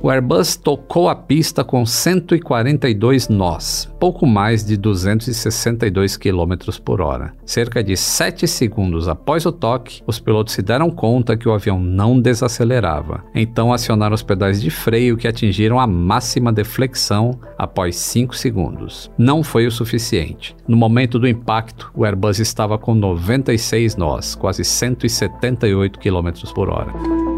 O Airbus tocou a pista com 142 nós, pouco mais de 262 km por hora. Cerca de 7 segundos após o toque, os pilotos se deram conta que o avião não desacelerava. Então acionaram os pedais de freio que atingiram a máxima deflexão após 5 segundos. Não foi o suficiente. No momento do impacto, o Airbus estava com 96 nós, quase 178 km por hora.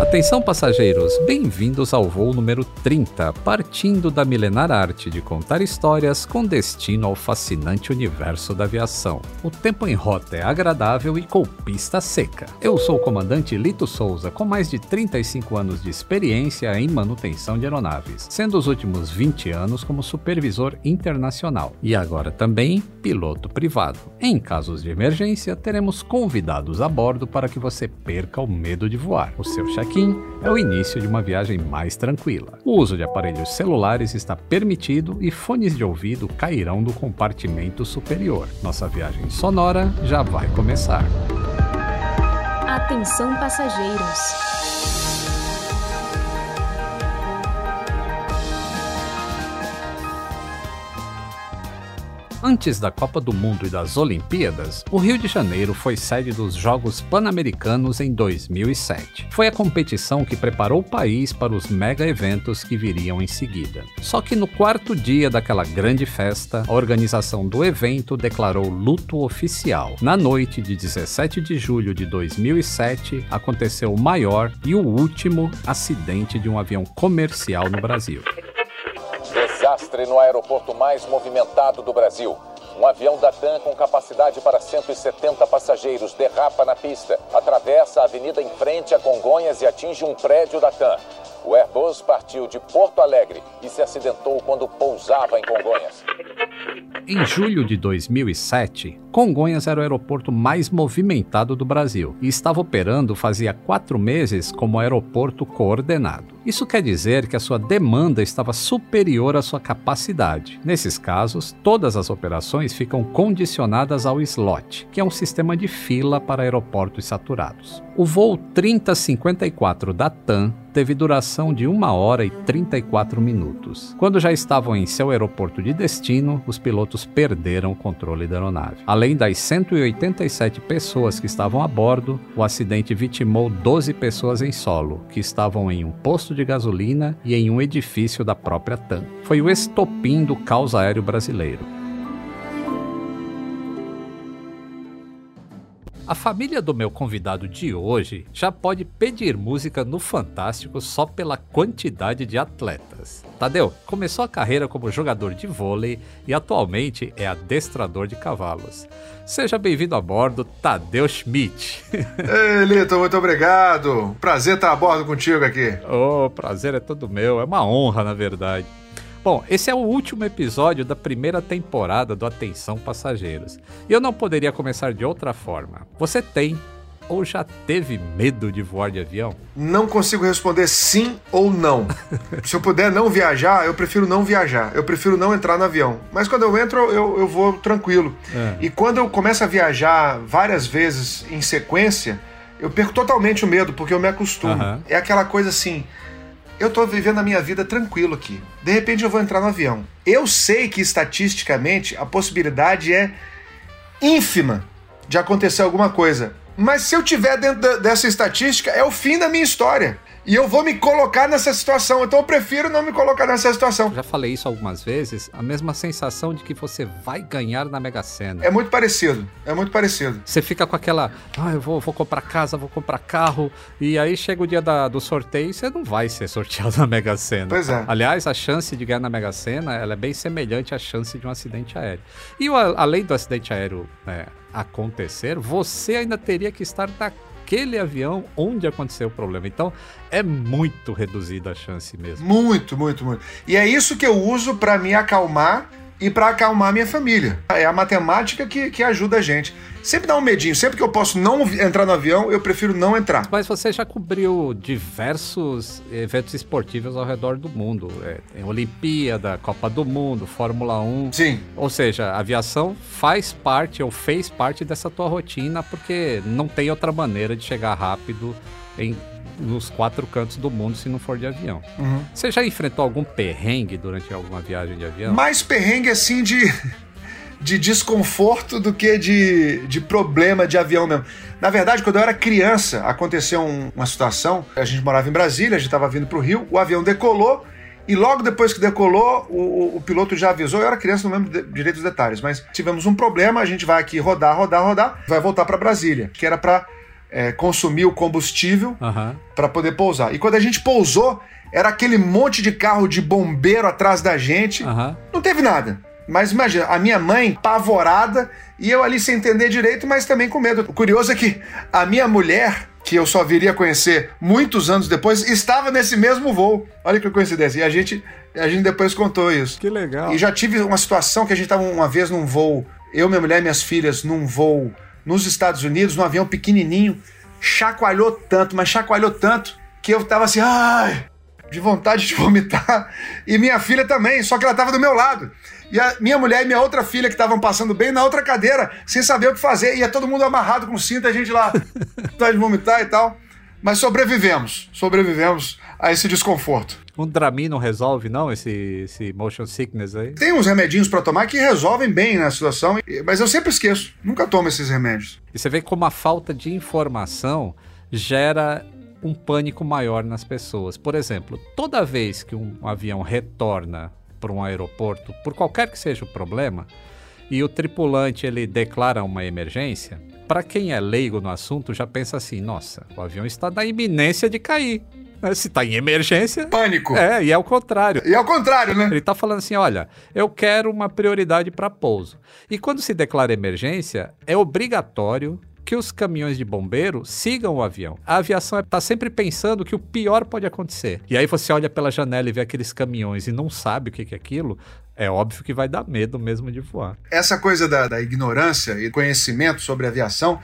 Atenção passageiros, bem-vindos ao voo número 30, partindo da milenar arte de contar histórias com destino ao fascinante universo da aviação. O tempo em rota é agradável e com pista seca. Eu sou o comandante Lito Souza, com mais de 35 anos de experiência em manutenção de aeronaves, sendo os últimos 20 anos como supervisor internacional e agora também piloto privado. Em casos de emergência, teremos convidados a bordo para que você perca o medo de voar. O seu check-in é o início de uma viagem mais tranquila. O uso de aparelhos celulares está permitido e fones de ouvido cairão do compartimento superior. Nossa viagem sonora já vai começar. Atenção passageiros. Antes da Copa do Mundo e das Olimpíadas, o Rio de Janeiro foi sede dos Jogos Pan-Americanos em 2007. Foi a competição que preparou o país para os mega eventos que viriam em seguida. Só que no quarto dia daquela grande festa, a organização do evento declarou luto oficial. Na noite de 17 de julho de 2007, aconteceu o maior e o último acidente de um avião comercial no Brasil desastre no aeroporto mais movimentado do Brasil. Um avião da TAM com capacidade para 170 passageiros derrapa na pista, atravessa a avenida em frente a Congonhas e atinge um prédio da TAM. O Airbus partiu de Porto Alegre e se acidentou quando pousava em Congonhas. Em julho de 2007, Congonhas era o aeroporto mais movimentado do Brasil e estava operando fazia quatro meses como aeroporto coordenado. Isso quer dizer que a sua demanda estava superior à sua capacidade. Nesses casos, todas as operações ficam condicionadas ao slot, que é um sistema de fila para aeroportos saturados. O voo 3054 da TAM teve duração de 1 hora e 34 minutos. Quando já estavam em seu aeroporto de destino, os pilotos perderam o controle da aeronave. Além das 187 pessoas que estavam a bordo, o acidente vitimou 12 pessoas em solo, que estavam em um posto de gasolina e em um edifício da própria TAM. Foi o estopim do caos aéreo brasileiro. A família do meu convidado de hoje já pode pedir música no Fantástico só pela quantidade de atletas. Tadeu começou a carreira como jogador de vôlei e atualmente é adestrador de cavalos. Seja bem-vindo a bordo, Tadeu Schmidt. Ei, Lito, muito obrigado. Prazer estar a bordo contigo aqui. Oh, prazer é todo meu, é uma honra, na verdade. Bom, esse é o último episódio da primeira temporada do Atenção Passageiros. E eu não poderia começar de outra forma. Você tem ou já teve medo de voar de avião? Não consigo responder sim ou não. Se eu puder não viajar, eu prefiro não viajar. Eu prefiro não entrar no avião. Mas quando eu entro, eu, eu vou tranquilo. É. E quando eu começo a viajar várias vezes em sequência, eu perco totalmente o medo, porque eu me acostumo. Uhum. É aquela coisa assim eu tô vivendo a minha vida tranquilo aqui. De repente eu vou entrar no avião. Eu sei que estatisticamente a possibilidade é ínfima de acontecer alguma coisa. Mas se eu tiver dentro dessa estatística, é o fim da minha história e eu vou me colocar nessa situação. Então eu prefiro não me colocar nessa situação. Já falei isso algumas vezes, a mesma sensação de que você vai ganhar na Mega Sena. É muito parecido, é muito parecido. Você fica com aquela, ah, eu vou, vou comprar casa, vou comprar carro, e aí chega o dia da, do sorteio e você não vai ser sorteado na Mega Sena. Pois é. Aliás, a chance de ganhar na Mega Sena, ela é bem semelhante à chance de um acidente aéreo. E além do acidente aéreo é, acontecer, você ainda teria que estar na naquele avião onde aconteceu o problema. Então é muito reduzida a chance mesmo. Muito, muito, muito. E é isso que eu uso para me acalmar e para acalmar minha família. É a matemática que, que ajuda a gente. Sempre dá um medinho. Sempre que eu posso não entrar no avião, eu prefiro não entrar. Mas você já cobriu diversos eventos esportivos ao redor do mundo. É, Olimpíada, Copa do Mundo, Fórmula 1. Sim. Ou seja, a aviação faz parte ou fez parte dessa tua rotina porque não tem outra maneira de chegar rápido em nos quatro cantos do mundo se não for de avião. Uhum. Você já enfrentou algum perrengue durante alguma viagem de avião? Mais perrengue assim de de desconforto do que de, de problema de avião mesmo. Na verdade, quando eu era criança, aconteceu um, uma situação. A gente morava em Brasília, a gente estava vindo para o Rio, o avião decolou. E logo depois que decolou, o, o, piloto já avisou. Eu era criança, não lembro de, direito os detalhes, mas tivemos um problema. A gente vai aqui rodar, rodar, rodar, vai voltar para Brasília, que era para é, consumir o combustível uhum. para poder pousar. E quando a gente pousou, era aquele monte de carro de bombeiro atrás da gente. Uhum. Não teve nada. Mas imagina, a minha mãe pavorada e eu ali sem entender direito, mas também com medo. O curioso é que a minha mulher, que eu só viria a conhecer muitos anos depois, estava nesse mesmo voo. Olha que coincidência. E a gente, a gente depois contou isso. Que legal. E já tive uma situação que a gente estava uma vez num voo, eu, minha mulher e minhas filhas, num voo nos Estados Unidos, num avião pequenininho, chacoalhou tanto, mas chacoalhou tanto, que eu tava assim, ai, de vontade de vomitar. E minha filha também, só que ela tava do meu lado. E a minha mulher e minha outra filha que estavam passando bem na outra cadeira, sem saber o que fazer. Ia todo mundo amarrado com cinta, a gente lá, de vomitar e tal. Mas sobrevivemos, sobrevivemos a esse desconforto. Um Dramin não resolve, não, esse, esse motion sickness aí? Tem uns remedinhos para tomar que resolvem bem na situação, mas eu sempre esqueço, nunca tomo esses remédios. E você vê como a falta de informação gera um pânico maior nas pessoas. Por exemplo, toda vez que um avião retorna para um aeroporto, por qualquer que seja o problema, e o tripulante ele declara uma emergência, para quem é leigo no assunto já pensa assim: nossa, o avião está na iminência de cair. Se está em emergência. Pânico. É, e é o contrário. E é o contrário, né? Ele está falando assim: olha, eu quero uma prioridade para pouso. E quando se declara emergência, é obrigatório que os caminhões de bombeiro sigam o avião. A aviação está sempre pensando que o pior pode acontecer. E aí você olha pela janela e vê aqueles caminhões e não sabe o que é aquilo, é óbvio que vai dar medo mesmo de voar. Essa coisa da, da ignorância e conhecimento sobre aviação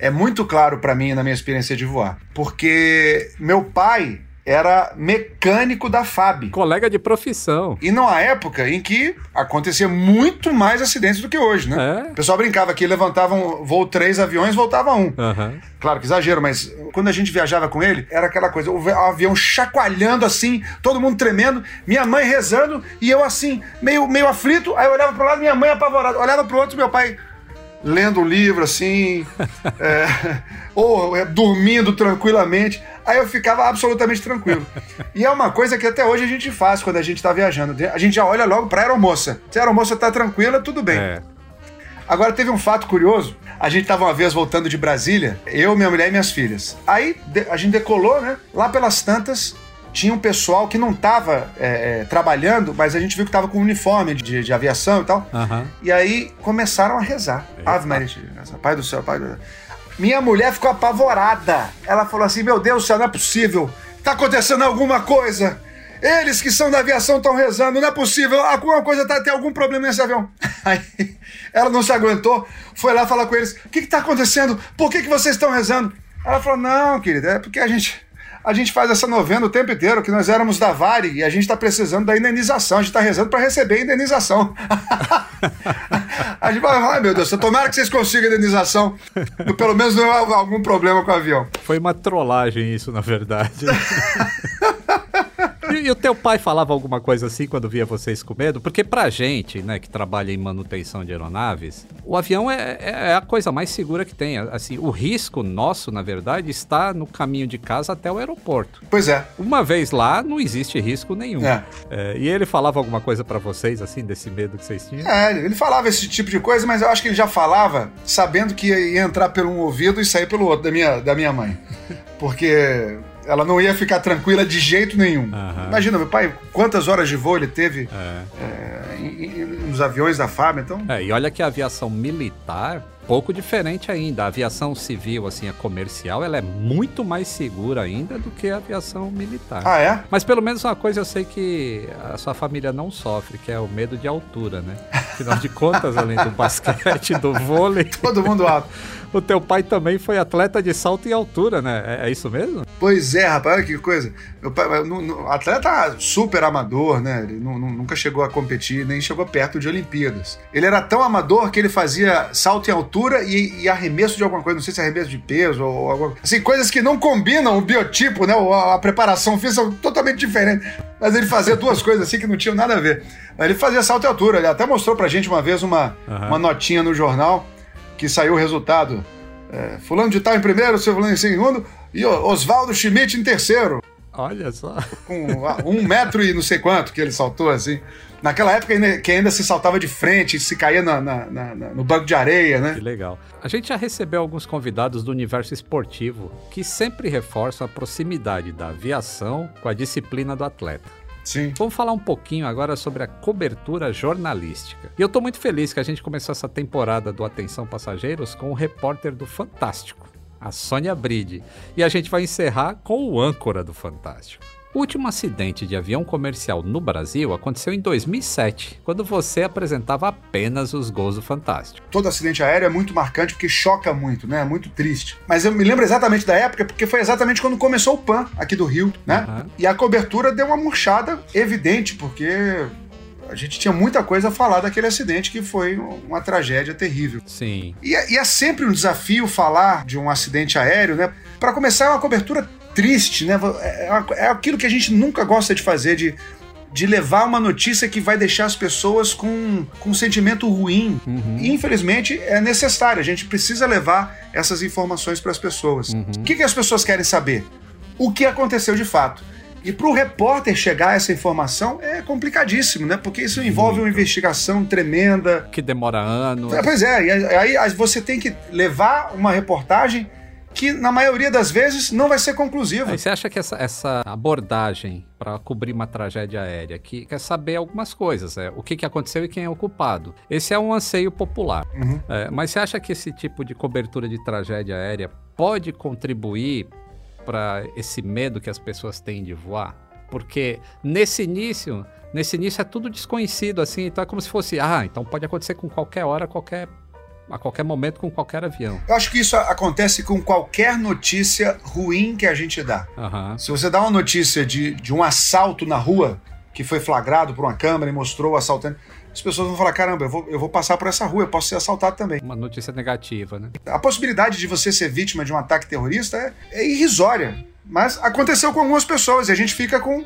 é muito claro para mim na minha experiência de voar. Porque meu pai era mecânico da FAB. Colega de profissão. E numa época em que acontecia muito mais acidentes do que hoje, né? É. O pessoal brincava que levantavam voo três aviões, voltava um. Uhum. Claro que exagero, mas quando a gente viajava com ele, era aquela coisa, o avião chacoalhando assim, todo mundo tremendo, minha mãe rezando e eu assim, meio, meio aflito, aí eu olhava pro lado, minha mãe apavorada, olhava pro outro, meu pai lendo um livro assim, é, ou é, dormindo tranquilamente. Aí eu ficava absolutamente tranquilo. E é uma coisa que até hoje a gente faz quando a gente está viajando. A gente já olha logo para a aeromoça. Se a aeromoça está tranquila, tudo bem. É. Agora teve um fato curioso. A gente estava uma vez voltando de Brasília, eu, minha mulher e minhas filhas. Aí a gente decolou, né? Lá pelas tantas, tinha um pessoal que não estava é, é, trabalhando, mas a gente viu que estava com uniforme de, de aviação e tal. Uhum. E aí começaram a rezar. Eita. Ave Maria, Pai do céu, Pai do céu. Minha mulher ficou apavorada. Ela falou assim: Meu Deus do céu, não é possível. Tá acontecendo alguma coisa. Eles que são da aviação estão rezando, não é possível. Alguma coisa tá, tem algum problema nesse avião. Aí ela não se aguentou, foi lá falar com eles: O que está acontecendo? Por que, que vocês estão rezando? Ela falou: Não, querida, é porque a gente a gente faz essa novena o tempo inteiro, que nós éramos da Vare e a gente está precisando da indenização, a gente está rezando para receber a indenização. a gente fala, ai meu Deus, tomara que vocês consigam a indenização, pelo menos não há algum problema com o avião. Foi uma trollagem isso, na verdade. E, e, o teu pai falava alguma coisa assim quando via vocês com medo? Porque pra gente, né, que trabalha em manutenção de aeronaves, o avião é, é, é a coisa mais segura que tem. Assim, o risco nosso, na verdade, está no caminho de casa até o aeroporto. Pois é. Uma vez lá, não existe risco nenhum. É. É, e ele falava alguma coisa para vocês, assim, desse medo que vocês tinham? É, ele falava esse tipo de coisa, mas eu acho que ele já falava sabendo que ia entrar pelo um ouvido e sair pelo outro da minha, da minha mãe. Porque ela não ia ficar tranquila de jeito nenhum. Uhum. Imagina, meu pai, quantas horas de voo ele teve é. É, em, em, nos aviões da FAB, então... É, e olha que a aviação militar pouco diferente ainda. A aviação civil, assim, a comercial, ela é muito mais segura ainda do que a aviação militar. Ah, é? Mas pelo menos uma coisa eu sei que a sua família não sofre, que é o medo de altura, né? Afinal de contas, além do basquete, do vôlei. Todo mundo alto. O teu pai também foi atleta de salto em altura, né? É, é isso mesmo? Pois é, rapaz, olha que coisa. Meu pai, no, no, atleta super amador, né? Ele nunca chegou a competir, nem chegou perto de Olimpíadas. Ele era tão amador que ele fazia salto em altura e, e arremesso de alguma coisa, não sei se é arremesso de peso ou alguma Assim, coisas que não combinam o biotipo, né? A, a preparação física totalmente diferente. Mas ele fazia duas coisas assim que não tinham nada a ver. Ele fazia salto em altura. Ele até mostrou pra gente uma vez uma, uhum. uma notinha no jornal que saiu o resultado. É, fulano de tal em primeiro, seu fulano em segundo e Oswaldo Schmidt em terceiro. Olha só. Com um metro e não sei quanto que ele saltou assim. Naquela época ainda, que ainda se saltava de frente, se caía na, na, na, no banco de areia, né? Que legal. A gente já recebeu alguns convidados do universo esportivo que sempre reforçam a proximidade da aviação com a disciplina do atleta. Sim. Vamos falar um pouquinho agora sobre a cobertura jornalística. E eu estou muito feliz que a gente começou essa temporada do Atenção Passageiros com o repórter do Fantástico, a Sônia Bride. E a gente vai encerrar com o âncora do Fantástico. O último acidente de avião comercial no Brasil aconteceu em 2007, quando você apresentava apenas os gols do Fantástico. Todo acidente aéreo é muito marcante porque choca muito, né? É muito triste. Mas eu me lembro exatamente da época porque foi exatamente quando começou o PAN aqui do Rio, né? Uhum. E a cobertura deu uma murchada evidente, porque a gente tinha muita coisa a falar daquele acidente que foi uma tragédia terrível. Sim. E, é, e é sempre um desafio falar de um acidente aéreo, né? Para começar, é uma cobertura triste, né? É, é, é aquilo que a gente nunca gosta de fazer, de, de levar uma notícia que vai deixar as pessoas com, com um sentimento ruim. Uhum. E, infelizmente, é necessário. A gente precisa levar essas informações para as pessoas. Uhum. O que, que as pessoas querem saber? O que aconteceu de fato. E para o repórter chegar a essa informação é complicadíssimo, né? Porque isso envolve Muito. uma investigação tremenda. Que demora anos. É, pois é, aí você tem que levar uma reportagem que na maioria das vezes não vai ser conclusiva. Aí você acha que essa, essa abordagem para cobrir uma tragédia aérea, que quer saber algumas coisas, é, o que, que aconteceu e quem é o culpado. Esse é um anseio popular. Uhum. É, mas você acha que esse tipo de cobertura de tragédia aérea pode contribuir para esse medo que as pessoas têm de voar? Porque nesse início, nesse início é tudo desconhecido, assim, então é como se fosse, ah, então pode acontecer com qualquer hora, qualquer a qualquer momento com qualquer avião. Eu acho que isso acontece com qualquer notícia ruim que a gente dá. Uhum. Se você dá uma notícia de, de um assalto na rua, que foi flagrado por uma câmera e mostrou o assaltante, as pessoas vão falar: caramba, eu vou, eu vou passar por essa rua, eu posso ser assaltado também. Uma notícia negativa, né? A possibilidade de você ser vítima de um ataque terrorista é, é irrisória. Mas aconteceu com algumas pessoas e a gente fica com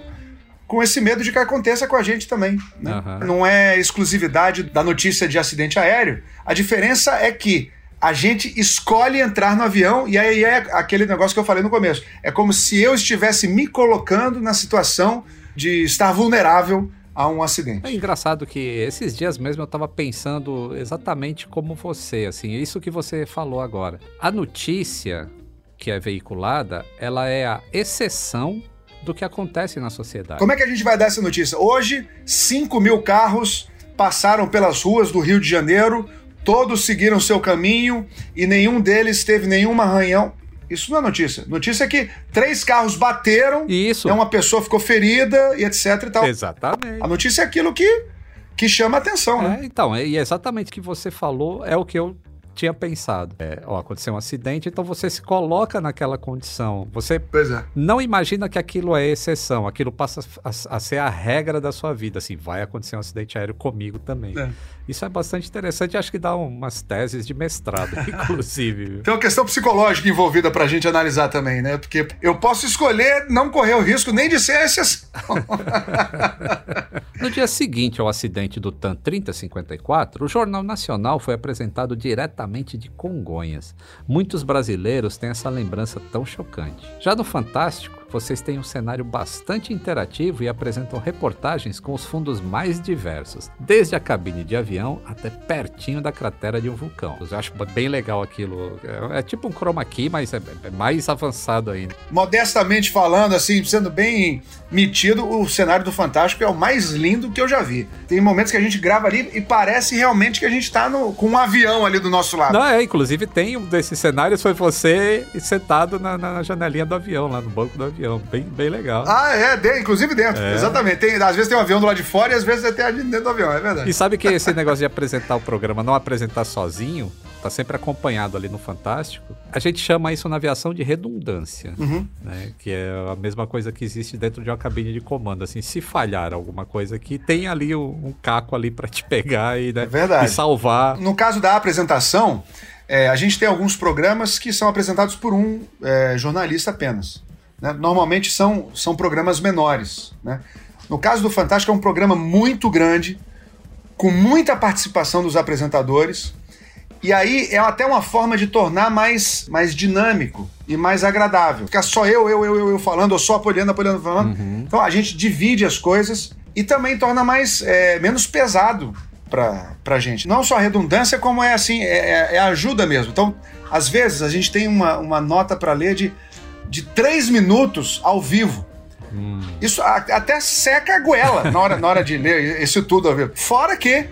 com esse medo de que aconteça com a gente também. Né? Uhum. Não é exclusividade da notícia de acidente aéreo. A diferença é que a gente escolhe entrar no avião e aí é aquele negócio que eu falei no começo. É como se eu estivesse me colocando na situação de estar vulnerável a um acidente. É engraçado que esses dias mesmo eu estava pensando exatamente como você, assim, isso que você falou agora. A notícia que é veiculada, ela é a exceção do que acontece na sociedade. Como é que a gente vai dar essa notícia? Hoje, 5 mil carros passaram pelas ruas do Rio de Janeiro, todos seguiram seu caminho e nenhum deles teve nenhum arranhão. Isso não é notícia. Notícia é que três carros bateram, Isso. Né, uma pessoa ficou ferida e etc e tal. Exatamente. A notícia é aquilo que, que chama a atenção, é, né? Então, e exatamente o que você falou é o que eu tinha pensado. É, ó, aconteceu um acidente, então você se coloca naquela condição. Você é. não imagina que aquilo é exceção, aquilo passa a, a, ser a regra da sua vida. Assim, vai acontecer um acidente aéreo comigo também. É. Isso é bastante interessante, acho que dá umas teses de mestrado, inclusive. Tem uma questão psicológica envolvida pra gente analisar também, né? Porque eu posso escolher não correr o risco nem de ser exceção. no dia seguinte ao acidente do TAN 3054, o Jornal Nacional foi apresentado diretamente de Congonhas. Muitos brasileiros têm essa lembrança tão chocante. Já no Fantástico, vocês têm um cenário bastante interativo e apresentam reportagens com os fundos mais diversos, desde a cabine de avião até pertinho da cratera de um vulcão. Eu acho bem legal aquilo. É, é tipo um chroma key, mas é, é mais avançado ainda. Modestamente falando, assim, sendo bem metido, o cenário do Fantástico é o mais lindo que eu já vi. Tem momentos que a gente grava ali e parece realmente que a gente tá no, com um avião ali do nosso lado. Não, é, inclusive tem um desses cenários, foi você sentado na, na janelinha do avião, lá no banco do avião. Bem, bem legal. Ah, é, de, inclusive dentro. É. Exatamente. Tem, às vezes tem um avião do lado de fora e às vezes tem ali dentro do avião, é verdade. E sabe que esse negócio de apresentar o programa, não apresentar sozinho, tá sempre acompanhado ali no Fantástico. A gente chama isso na aviação de redundância, uhum. né? Que é a mesma coisa que existe dentro de uma cabine de comando. Assim, se falhar alguma coisa aqui, tem ali um, um caco ali para te pegar e, né, é e salvar. No caso da apresentação, é, a gente tem alguns programas que são apresentados por um é, jornalista apenas. Né? Normalmente são, são programas menores. Né? No caso do Fantástico, é um programa muito grande, com muita participação dos apresentadores. E aí é até uma forma de tornar mais, mais dinâmico e mais agradável. Ficar só eu, eu, eu, eu, eu falando, ou só apoiando, apoiando, falando. Uhum. Então a gente divide as coisas e também torna mais é, menos pesado pra, pra gente. Não só a redundância, como é assim, é, é, é ajuda mesmo. Então, às vezes, a gente tem uma, uma nota para ler de, de três minutos ao vivo. Hum. Isso até seca a goela na hora, na hora de ler isso tudo ao vivo. Fora que,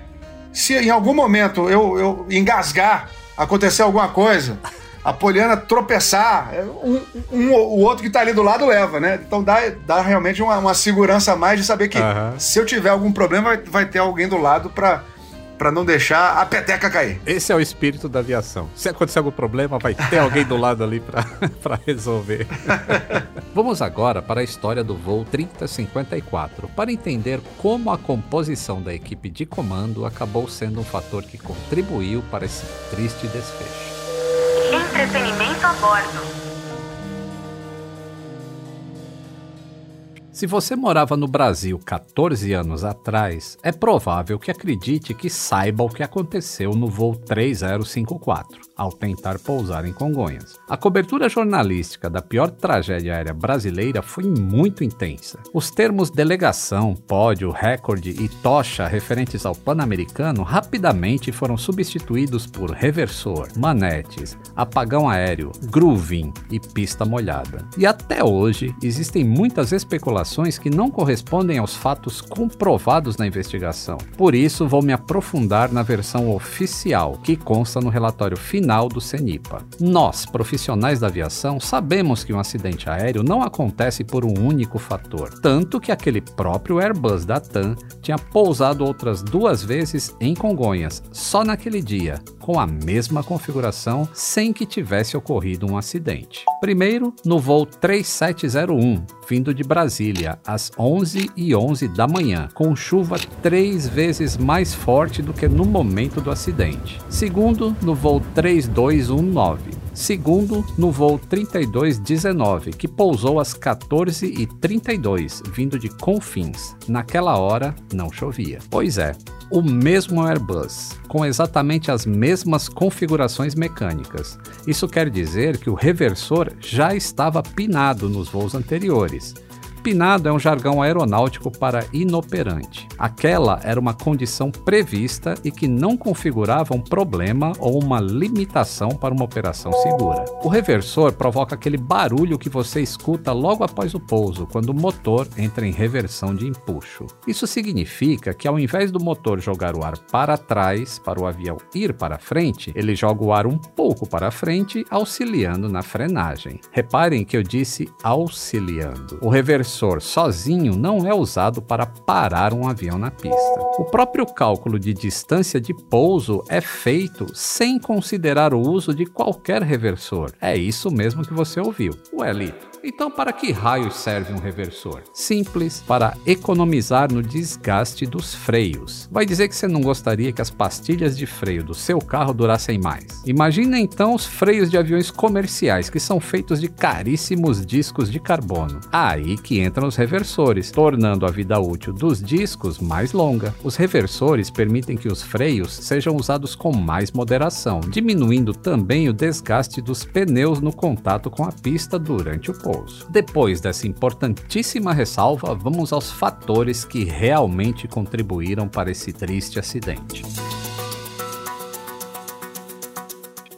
se em algum momento eu, eu engasgar, acontecer alguma coisa, a Poliana tropeçar, um, um, o outro que tá ali do lado leva, né? Então dá, dá realmente uma, uma segurança a mais de saber que uhum. se eu tiver algum problema, vai, vai ter alguém do lado para para não deixar a peteca cair. Esse é o espírito da aviação. Se acontecer algum problema, vai ter alguém do lado ali para resolver. Vamos agora para a história do voo 3054, para entender como a composição da equipe de comando acabou sendo um fator que contribuiu para esse triste desfecho. Entretenimento a bordo. Se você morava no Brasil 14 anos atrás, é provável que acredite que saiba o que aconteceu no voo 3054 ao tentar pousar em Congonhas. A cobertura jornalística da pior tragédia aérea brasileira foi muito intensa. Os termos delegação, pódio, recorde e tocha referentes ao Pan-Americano rapidamente foram substituídos por reversor, manetes, apagão aéreo, grooving e pista molhada. E até hoje existem muitas especulações que não correspondem aos fatos comprovados na investigação. Por isso vou me aprofundar na versão oficial que consta no relatório final final do CENIPA. Nós, profissionais da aviação, sabemos que um acidente aéreo não acontece por um único fator, tanto que aquele próprio Airbus da TAM tinha pousado outras duas vezes em Congonhas, só naquele dia, com a mesma configuração, sem que tivesse ocorrido um acidente. Primeiro, no voo 3701, vindo de Brasília, às 11h11 da manhã, com chuva três vezes mais forte do que no momento do acidente. Segundo, no voo 3219 segundo no voo 3219, que pousou às 14h32, vindo de Confins. Naquela hora não chovia. Pois é, o mesmo Airbus, com exatamente as mesmas configurações mecânicas. Isso quer dizer que o reversor já estava pinado nos voos anteriores. Pinado é um jargão aeronáutico para inoperante. Aquela era uma condição prevista e que não configurava um problema ou uma limitação para uma operação segura. O reversor provoca aquele barulho que você escuta logo após o pouso, quando o motor entra em reversão de empuxo. Isso significa que ao invés do motor jogar o ar para trás, para o avião ir para frente, ele joga o ar um pouco para frente, auxiliando na frenagem. Reparem que eu disse auxiliando. O reversor sensor sozinho não é usado para parar um avião na pista. O próprio cálculo de distância de pouso é feito sem considerar o uso de qualquer reversor. É isso mesmo que você ouviu. O Elito. Então, para que raios serve um reversor? Simples, para economizar no desgaste dos freios. Vai dizer que você não gostaria que as pastilhas de freio do seu carro durassem mais. Imagina então os freios de aviões comerciais, que são feitos de caríssimos discos de carbono. Aí que entram os reversores, tornando a vida útil dos discos mais longa. Os reversores permitem que os freios sejam usados com mais moderação, diminuindo também o desgaste dos pneus no contato com a pista durante o pouso. Depois dessa importantíssima ressalva, vamos aos fatores que realmente contribuíram para esse triste acidente.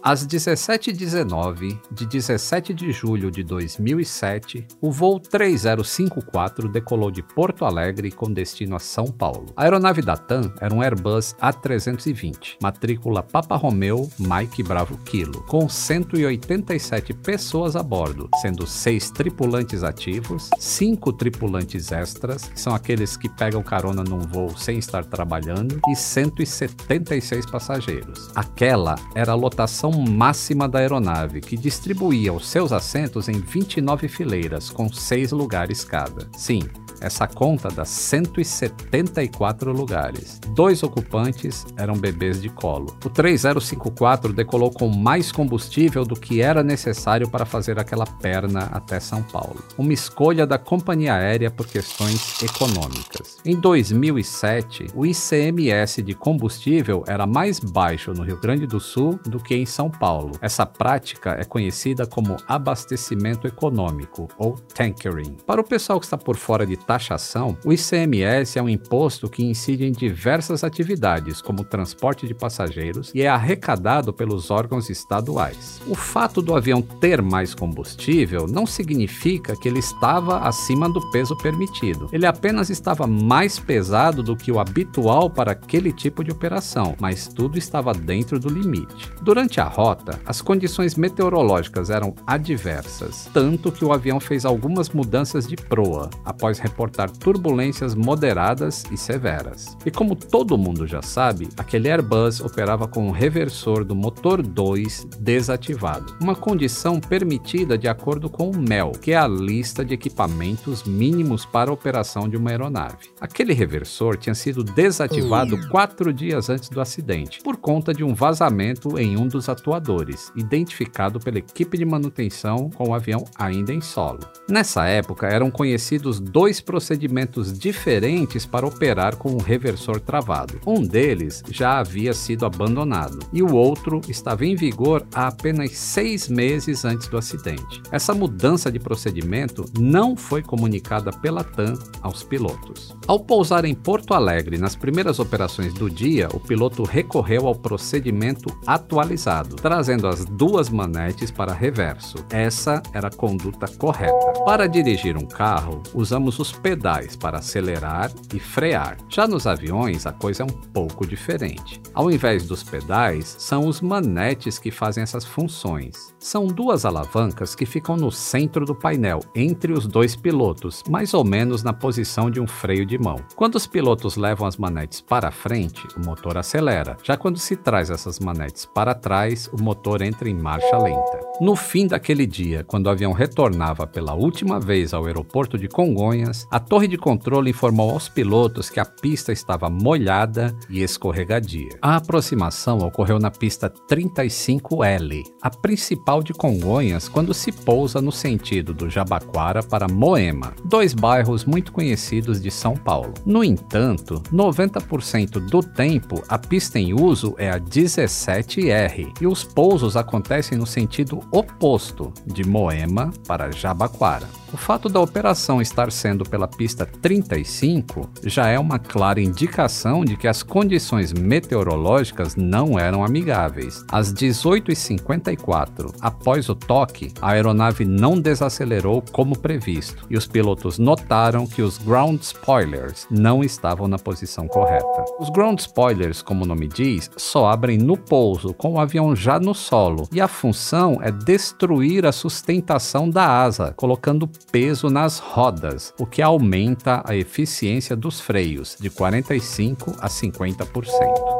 Às 17h19 de 17 de julho de 2007, o voo 3054 decolou de Porto Alegre com destino a São Paulo. A aeronave da TAM era um Airbus A320, matrícula Papa Romeo Mike Bravo Kilo, com 187 pessoas a bordo, sendo seis tripulantes ativos, cinco tripulantes extras, que são aqueles que pegam carona num voo sem estar trabalhando, e 176 passageiros. Aquela era a lotação máxima da aeronave, que distribuía os seus assentos em 29 fileiras, com seis lugares cada. Sim, essa conta dá 174 lugares. Dois ocupantes eram bebês de colo. O 3054 decolou com mais combustível do que era necessário para fazer aquela perna até São Paulo. Uma escolha da companhia aérea por questões econômicas. Em 2007, o ICMS de combustível era mais baixo no Rio Grande do Sul do que em São Paulo. Essa prática é conhecida como abastecimento econômico ou tankering. Para o pessoal que está por fora de taxação, o ICMS é um imposto que incide em diversas atividades, como transporte de passageiros, e é arrecadado pelos órgãos estaduais. O fato do avião ter mais combustível não significa que ele estava acima do peso permitido. Ele apenas estava mais pesado do que o habitual para aquele tipo de operação, mas tudo estava dentro do limite. Durante a rota, as condições meteorológicas eram adversas, tanto que o avião fez algumas mudanças de proa após reportar turbulências moderadas e severas. E como todo mundo já sabe, aquele Airbus operava com o reversor do motor 2 desativado, uma condição permitida de acordo com o MEL, que é a lista de equipamentos mínimos para a operação de uma aeronave. Aquele reversor tinha sido desativado quatro dias antes do acidente, por conta de um vazamento em um dos atuadores, identificado pela equipe de manutenção com o avião ainda em solo. Nessa época eram conhecidos dois procedimentos diferentes para operar com o reversor travado. Um deles já havia sido abandonado e o outro estava em vigor há apenas seis meses antes do acidente. Essa mudança de procedimento não foi comunicada pela TAM aos pilotos. Ao pousar em Porto Alegre nas primeiras operações do dia, o piloto recorreu ao procedimento atualizado, trazendo as duas manetes para reverso. Essa era a conduta correta. Para dirigir um carro, usamos os pedais para acelerar e frear. Já nos aviões, a coisa é um pouco diferente. Ao invés dos pedais, são os manetes que fazem essas funções. São duas alavancas que ficam no centro do painel, entre os dois pilotos, mais ou menos na posição de um freio de mão. Quando os pilotos levam as manetes para frente, o motor acelera. Já quando se traz essas manetes para trás, o motor entra em marcha lenta. No fim daquele dia, quando o avião retornava pela última vez ao aeroporto de Congonhas, a torre de controle informou aos pilotos que a pista estava molhada e escorregadia. A aproximação ocorreu na pista 35L, a principal de Congonhas, quando se pousa no sentido do Jabaquara para Moema, dois bairros muito conhecidos de São Paulo. No entanto, 90% do tempo a pista em uso é a 17R e os pousos acontecem no sentido oposto, de Moema para Jabaquara. O fato da operação estar sendo pela pista 35 já é uma clara indicação de que as condições meteorológicas não eram amigáveis. Às 18h54, após o toque, a aeronave não desacelerou como previsto e os pilotos notaram que os ground spoilers não estavam na posição correta. Os ground spoilers, como o nome diz, só abrem no pouso com o avião já no solo e a função é destruir a sustentação da asa, colocando peso nas rodas, o que aumenta a eficiência dos freios de 45 a 50%.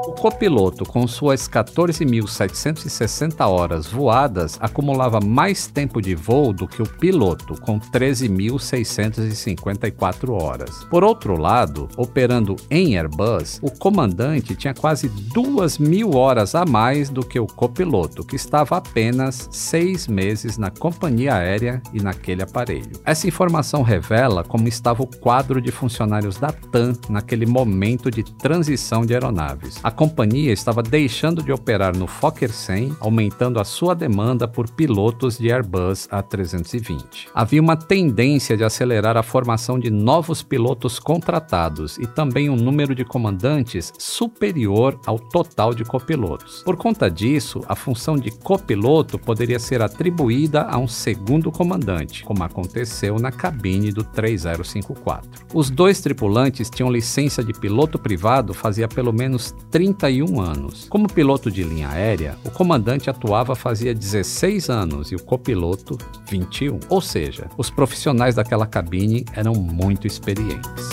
O copiloto, com suas 14.760 horas voadas, acumulava mais tempo de voo do que o piloto, com 13.654 horas. Por outro lado, operando em Airbus, o comandante tinha quase 2.000 horas a mais do que o copiloto, que estava apenas seis meses na companhia aérea e naquele aparelho. Essa informação revela como estava o quadro de funcionários da TAM naquele momento de transição de aeronaves. A companhia estava deixando de operar no Fokker 100, aumentando a sua demanda por pilotos de Airbus A320. Havia uma tendência de acelerar a formação de novos pilotos contratados e também um número de comandantes superior ao total de copilotos. Por conta disso, a função de copiloto poderia ser atribuída a um segundo comandante, como aconteceu na cabine do 3054. Os dois tripulantes tinham licença de piloto privado fazia pelo menos 31 anos. Como piloto de linha aérea, o comandante atuava fazia 16 anos e o copiloto 21. Ou seja, os profissionais daquela cabine eram muito experientes.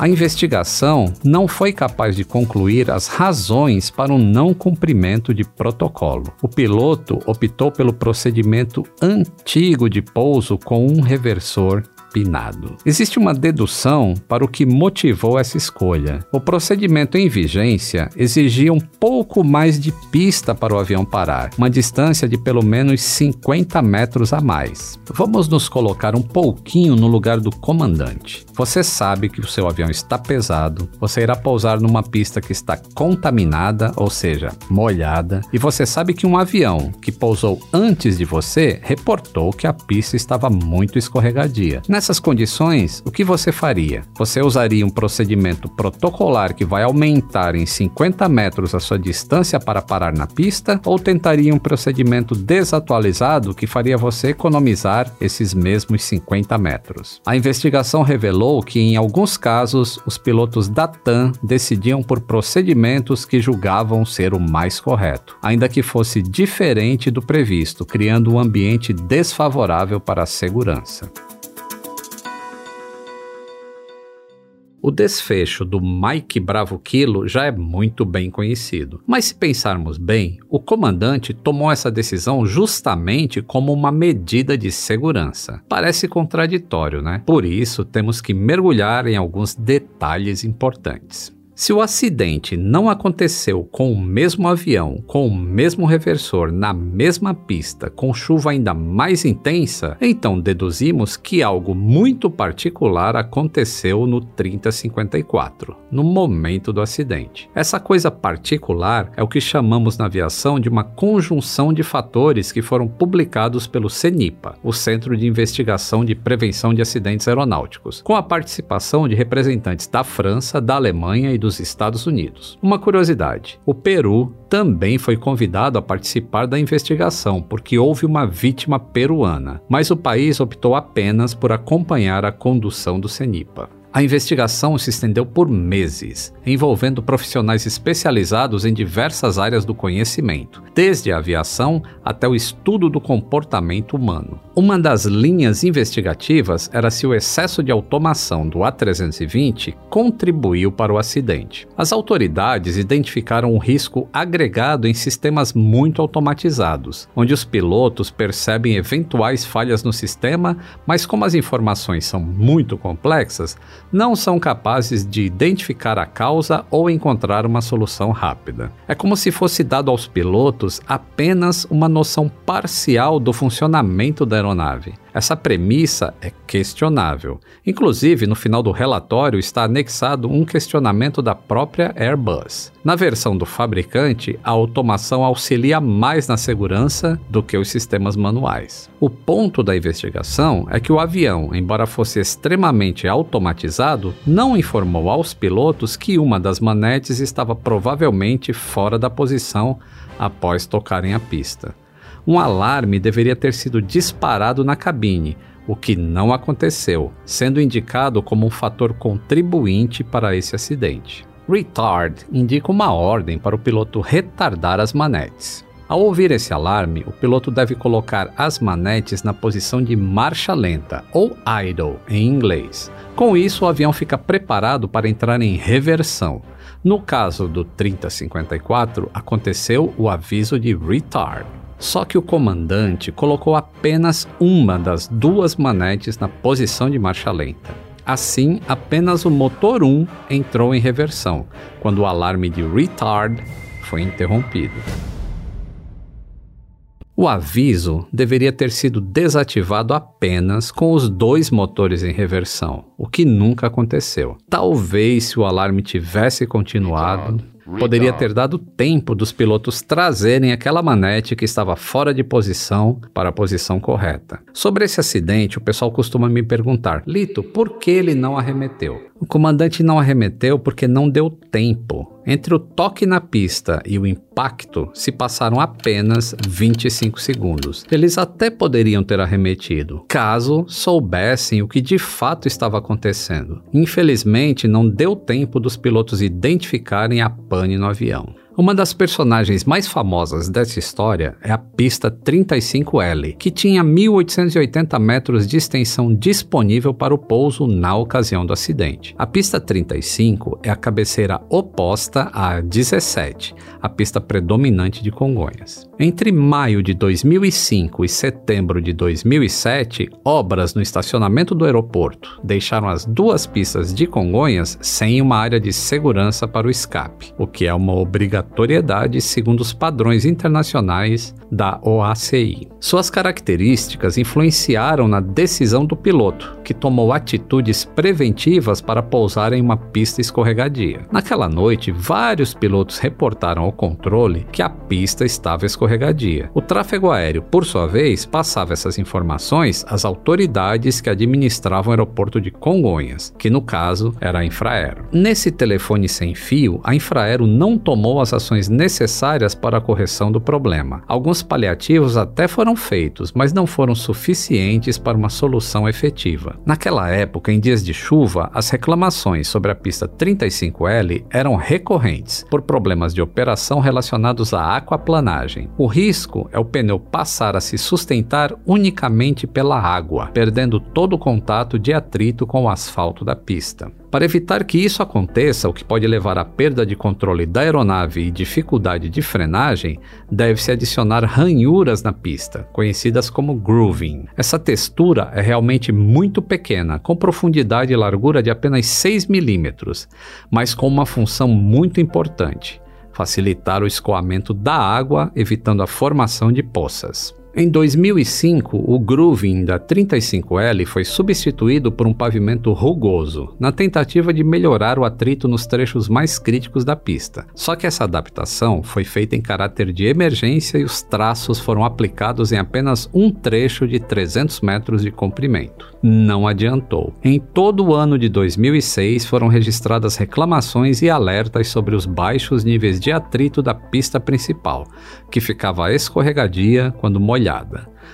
A investigação não foi capaz de concluir as razões para o não cumprimento de protocolo. O piloto optou pelo procedimento antigo de pouso com um reversor Existe uma dedução para o que motivou essa escolha. O procedimento em vigência exigia um pouco mais de pista para o avião parar, uma distância de pelo menos 50 metros a mais. Vamos nos colocar um pouquinho no lugar do comandante. Você sabe que o seu avião está pesado, você irá pousar numa pista que está contaminada, ou seja, molhada, e você sabe que um avião que pousou antes de você reportou que a pista estava muito escorregadia. Nessas condições, o que você faria? Você usaria um procedimento protocolar que vai aumentar em 50 metros a sua distância para parar na pista ou tentaria um procedimento desatualizado que faria você economizar esses mesmos 50 metros? A investigação revelou que, em alguns casos, os pilotos da TAM decidiam por procedimentos que julgavam ser o mais correto, ainda que fosse diferente do previsto, criando um ambiente desfavorável para a segurança. O desfecho do Mike Bravo Kilo já é muito bem conhecido. Mas se pensarmos bem, o comandante tomou essa decisão justamente como uma medida de segurança. Parece contraditório, né? Por isso, temos que mergulhar em alguns detalhes importantes. Se o acidente não aconteceu com o mesmo avião, com o mesmo reversor, na mesma pista, com chuva ainda mais intensa, então deduzimos que algo muito particular aconteceu no 3054, no momento do acidente. Essa coisa particular é o que chamamos na aviação de uma conjunção de fatores que foram publicados pelo CENIPA, o Centro de Investigação de Prevenção de Acidentes Aeronáuticos, com a participação de representantes da França, da Alemanha e do dos Estados Unidos. Uma curiosidade: o Peru também foi convidado a participar da investigação porque houve uma vítima peruana, mas o país optou apenas por acompanhar a condução do CENIPA. A investigação se estendeu por meses, envolvendo profissionais especializados em diversas áreas do conhecimento, desde a aviação até o estudo do comportamento humano. Uma das linhas investigativas era se o excesso de automação do A320 contribuiu para o acidente. As autoridades identificaram um risco agregado em sistemas muito automatizados, onde os pilotos percebem eventuais falhas no sistema, mas como as informações são muito complexas, não são capazes de identificar a causa ou encontrar uma solução rápida. É como se fosse dado aos pilotos apenas uma noção parcial do funcionamento da aeronave. Essa premissa é questionável. Inclusive, no final do relatório está anexado um questionamento da própria Airbus. Na versão do fabricante, a automação auxilia mais na segurança do que os sistemas manuais. O ponto da investigação é que o avião, embora fosse extremamente automatizado, não informou aos pilotos que uma das manetes estava provavelmente fora da posição após tocarem a pista um alarme deveria ter sido disparado na cabine, o que não aconteceu, sendo indicado como um fator contribuinte para esse acidente. Retard indica uma ordem para o piloto retardar as manetes. Ao ouvir esse alarme, o piloto deve colocar as manetes na posição de marcha lenta, ou idle em inglês. Com isso, o avião fica preparado para entrar em reversão. No caso do 3054, aconteceu o aviso de retard. Só que o comandante colocou apenas uma das duas manetes na posição de marcha lenta. Assim, apenas o motor 1 entrou em reversão, quando o alarme de retard foi interrompido. O aviso deveria ter sido desativado apenas com os dois motores em reversão, o que nunca aconteceu. Talvez se o alarme tivesse continuado, Poderia ter dado tempo dos pilotos trazerem aquela manete que estava fora de posição para a posição correta. Sobre esse acidente, o pessoal costuma me perguntar: Lito, por que ele não arremeteu? O comandante não arremeteu porque não deu tempo. Entre o toque na pista e o impacto se passaram apenas 25 segundos. Eles até poderiam ter arremetido, caso soubessem o que de fato estava acontecendo. Infelizmente, não deu tempo dos pilotos identificarem a pane no avião. Uma das personagens mais famosas dessa história é a pista 35L, que tinha 1.880 metros de extensão disponível para o pouso na ocasião do acidente. A pista 35 é a cabeceira oposta à 17, a pista predominante de Congonhas. Entre maio de 2005 e setembro de 2007, obras no estacionamento do aeroporto deixaram as duas pistas de Congonhas sem uma área de segurança para o escape, o que é uma obrigatoriedade segundo os padrões internacionais da OACI. Suas características influenciaram na decisão do piloto, que tomou atitudes preventivas para pousar em uma pista escorregadia. Naquela noite, vários pilotos reportaram ao controle que a pista estava escorregadia. O tráfego aéreo, por sua vez, passava essas informações às autoridades que administravam o aeroporto de Congonhas, que no caso era a Infraero. Nesse telefone sem fio, a Infraero não tomou as ações necessárias para a correção do problema. Alguns paliativos até foram feitos, mas não foram suficientes para uma solução efetiva. Naquela época, em dias de chuva, as reclamações sobre a pista 35L eram recorrentes por problemas de operação relacionados à aquaplanagem. O risco é o pneu passar a se sustentar unicamente pela água, perdendo todo o contato de atrito com o asfalto da pista. Para evitar que isso aconteça, o que pode levar à perda de controle da aeronave e dificuldade de frenagem, deve-se adicionar ranhuras na pista, conhecidas como grooving. Essa textura é realmente muito pequena, com profundidade e largura de apenas 6 milímetros, mas com uma função muito importante: facilitar o escoamento da água, evitando a formação de poças. Em 2005, o grooving da 35L foi substituído por um pavimento rugoso, na tentativa de melhorar o atrito nos trechos mais críticos da pista. Só que essa adaptação foi feita em caráter de emergência e os traços foram aplicados em apenas um trecho de 300 metros de comprimento. Não adiantou. Em todo o ano de 2006 foram registradas reclamações e alertas sobre os baixos níveis de atrito da pista principal, que ficava escorregadia quando molhada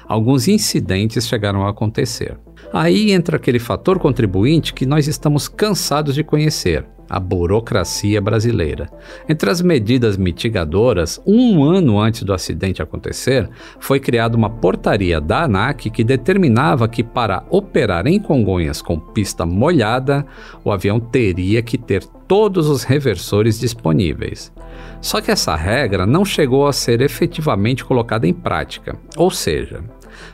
Alguns incidentes chegaram a acontecer. Aí entra aquele fator contribuinte que nós estamos cansados de conhecer, a burocracia brasileira. Entre as medidas mitigadoras, um ano antes do acidente acontecer, foi criada uma portaria da ANAC que determinava que para operar em Congonhas com pista molhada, o avião teria que ter todos os reversores disponíveis. Só que essa regra não chegou a ser efetivamente colocada em prática, ou seja,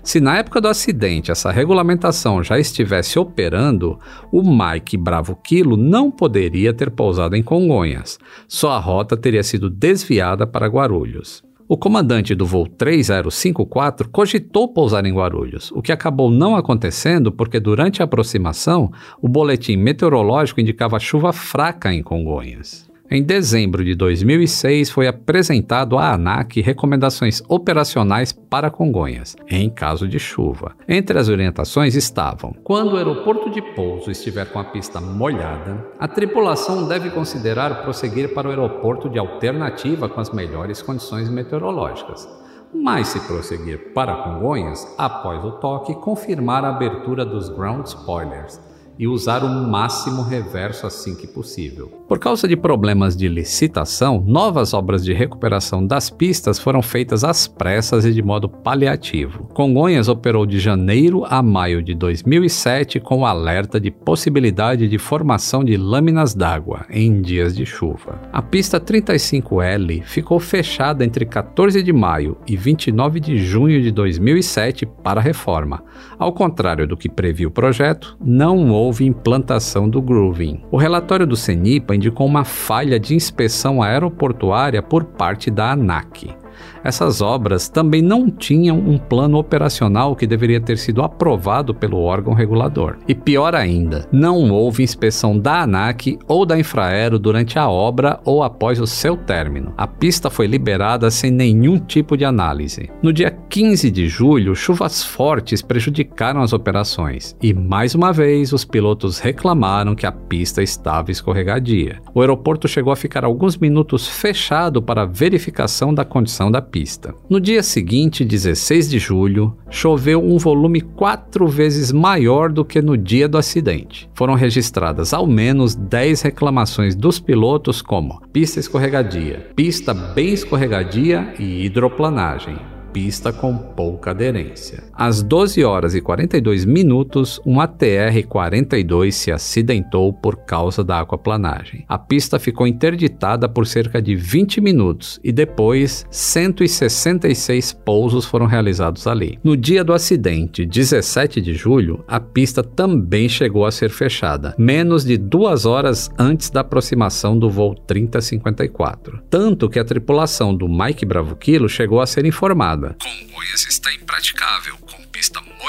se na época do acidente essa regulamentação já estivesse operando, o Mike Bravo Kilo não poderia ter pousado em Congonhas. Sua rota teria sido desviada para Guarulhos. O comandante do voo 3054 cogitou pousar em Guarulhos, o que acabou não acontecendo porque durante a aproximação o boletim meteorológico indicava chuva fraca em Congonhas. Em dezembro de 2006, foi apresentado à ANAC recomendações operacionais para Congonhas, em caso de chuva. Entre as orientações estavam: quando o aeroporto de pouso estiver com a pista molhada, a tripulação deve considerar prosseguir para o aeroporto de alternativa com as melhores condições meteorológicas. Mas se prosseguir para Congonhas, após o toque, confirmar a abertura dos ground spoilers e usar o máximo reverso assim que possível. Por causa de problemas de licitação, novas obras de recuperação das pistas foram feitas às pressas e de modo paliativo. Congonhas operou de janeiro a maio de 2007 com alerta de possibilidade de formação de lâminas d'água em dias de chuva. A pista 35L ficou fechada entre 14 de maio e 29 de junho de 2007 para reforma. Ao contrário do que previu o projeto, não houve implantação do grooving. O relatório do CENIPA indicou uma falha de inspeção aeroportuária por parte da ANAC. Essas obras também não tinham um plano operacional que deveria ter sido aprovado pelo órgão regulador. E pior ainda, não houve inspeção da ANAC ou da Infraero durante a obra ou após o seu término. A pista foi liberada sem nenhum tipo de análise. No dia 15 de julho, chuvas fortes prejudicaram as operações e mais uma vez os pilotos reclamaram que a pista estava escorregadia. O aeroporto chegou a ficar alguns minutos fechado para verificação da condição da pista. No dia seguinte, 16 de julho, choveu um volume quatro vezes maior do que no dia do acidente. Foram registradas ao menos 10 reclamações dos pilotos como pista escorregadia, pista bem escorregadia e hidroplanagem pista com pouca aderência. Às 12 horas e 42 minutos, um ATR-42 se acidentou por causa da aquaplanagem. A pista ficou interditada por cerca de 20 minutos e depois 166 pousos foram realizados ali. No dia do acidente, 17 de julho, a pista também chegou a ser fechada, menos de duas horas antes da aproximação do voo 3054. Tanto que a tripulação do Mike Bravo Kilo chegou a ser informada Congonhas está impraticável,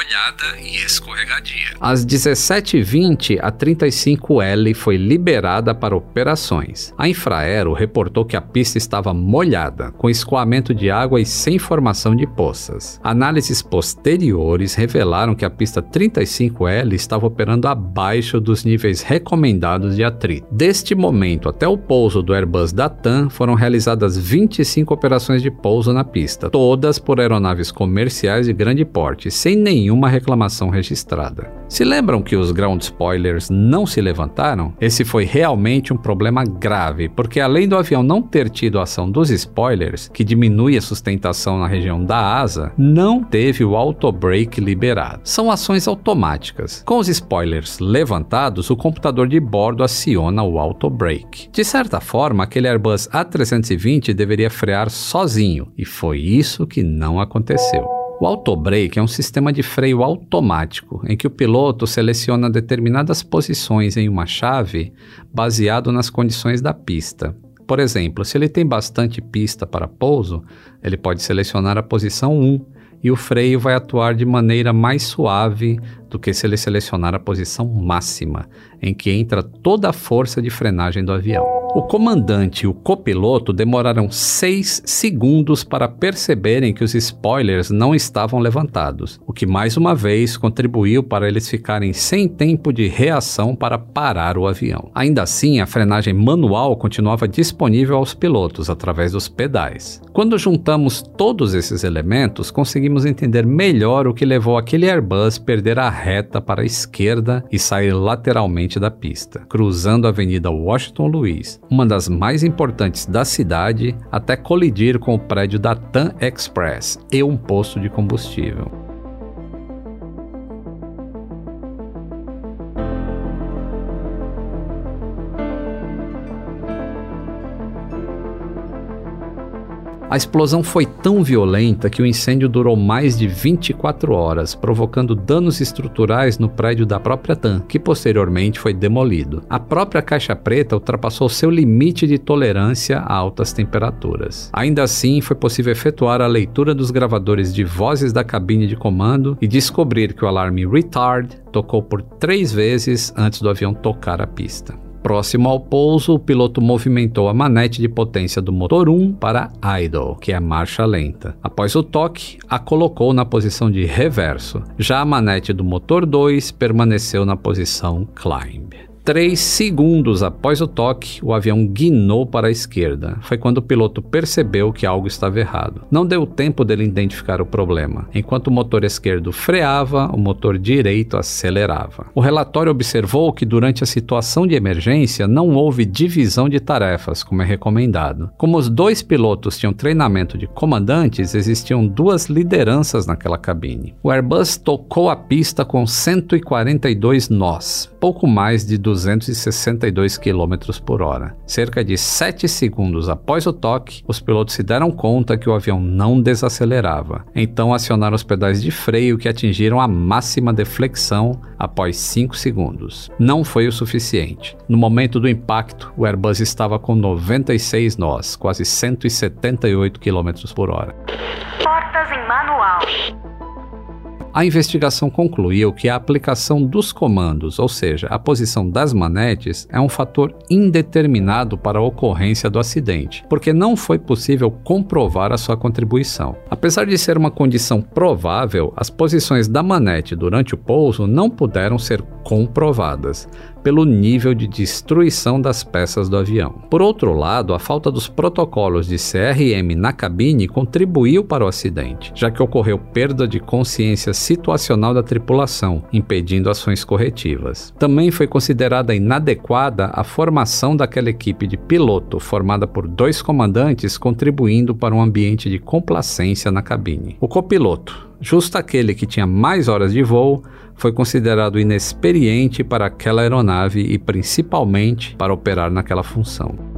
molhada e escorregadia. Às 17h20, a 35L foi liberada para operações. A Infraero reportou que a pista estava molhada, com escoamento de água e sem formação de poças. Análises posteriores revelaram que a pista 35L estava operando abaixo dos níveis recomendados de atrito. Deste momento até o pouso do Airbus da TAM, foram realizadas 25 operações de pouso na pista, todas por aeronaves comerciais de grande porte, sem nenhuma reclamação registrada. Se lembram que os ground spoilers não se levantaram? Esse foi realmente um problema grave, porque além do avião não ter tido a ação dos spoilers, que diminui a sustentação na região da asa, não teve o auto brake liberado. São ações automáticas. Com os spoilers levantados, o computador de bordo aciona o auto brake. De certa forma, aquele Airbus A320 deveria frear sozinho, e foi isso que não aconteceu. O autobrake é um sistema de freio automático em que o piloto seleciona determinadas posições em uma chave baseado nas condições da pista. Por exemplo, se ele tem bastante pista para pouso, ele pode selecionar a posição 1 e o freio vai atuar de maneira mais suave do que se ele selecionar a posição máxima, em que entra toda a força de frenagem do avião. O comandante e o copiloto demoraram seis segundos para perceberem que os spoilers não estavam levantados, o que mais uma vez contribuiu para eles ficarem sem tempo de reação para parar o avião. Ainda assim, a frenagem manual continuava disponível aos pilotos através dos pedais. Quando juntamos todos esses elementos, conseguimos entender melhor o que levou aquele Airbus perder a reta para a esquerda e sair lateralmente da pista, cruzando a Avenida Washington Luiz, uma das mais importantes da cidade, até colidir com o prédio da TAM Express e um posto de combustível. A explosão foi tão violenta que o incêndio durou mais de 24 horas, provocando danos estruturais no prédio da própria TAM, que posteriormente foi demolido. A própria caixa preta ultrapassou seu limite de tolerância a altas temperaturas. Ainda assim, foi possível efetuar a leitura dos gravadores de vozes da cabine de comando e descobrir que o alarme retard tocou por três vezes antes do avião tocar a pista. Próximo ao pouso, o piloto movimentou a manete de potência do motor 1 para idle, que é marcha lenta. Após o toque, a colocou na posição de reverso. Já a manete do motor 2 permaneceu na posição climb. Três segundos após o toque, o avião guinou para a esquerda. Foi quando o piloto percebeu que algo estava errado. Não deu tempo dele identificar o problema. Enquanto o motor esquerdo freava, o motor direito acelerava. O relatório observou que durante a situação de emergência não houve divisão de tarefas, como é recomendado. Como os dois pilotos tinham treinamento de comandantes, existiam duas lideranças naquela cabine. O Airbus tocou a pista com 142 nós, pouco mais de 262 km por hora. Cerca de 7 segundos após o toque, os pilotos se deram conta que o avião não desacelerava. Então acionaram os pedais de freio que atingiram a máxima deflexão após 5 segundos. Não foi o suficiente. No momento do impacto, o Airbus estava com 96 nós, quase 178 km por hora. Portas em manual. A investigação concluiu que a aplicação dos comandos, ou seja, a posição das manetes, é um fator indeterminado para a ocorrência do acidente, porque não foi possível comprovar a sua contribuição. Apesar de ser uma condição provável, as posições da manete durante o pouso não puderam ser comprovadas, pelo nível de destruição das peças do avião. Por outro lado, a falta dos protocolos de CRM na cabine contribuiu para o acidente, já que ocorreu perda de consciência situacional da tripulação, impedindo ações corretivas. Também foi considerada inadequada a formação daquela equipe de piloto, formada por dois comandantes, contribuindo para um ambiente de complacência na cabine. O copiloto, justo aquele que tinha mais horas de voo, foi considerado inexperiente para aquela aeronave e principalmente para operar naquela função.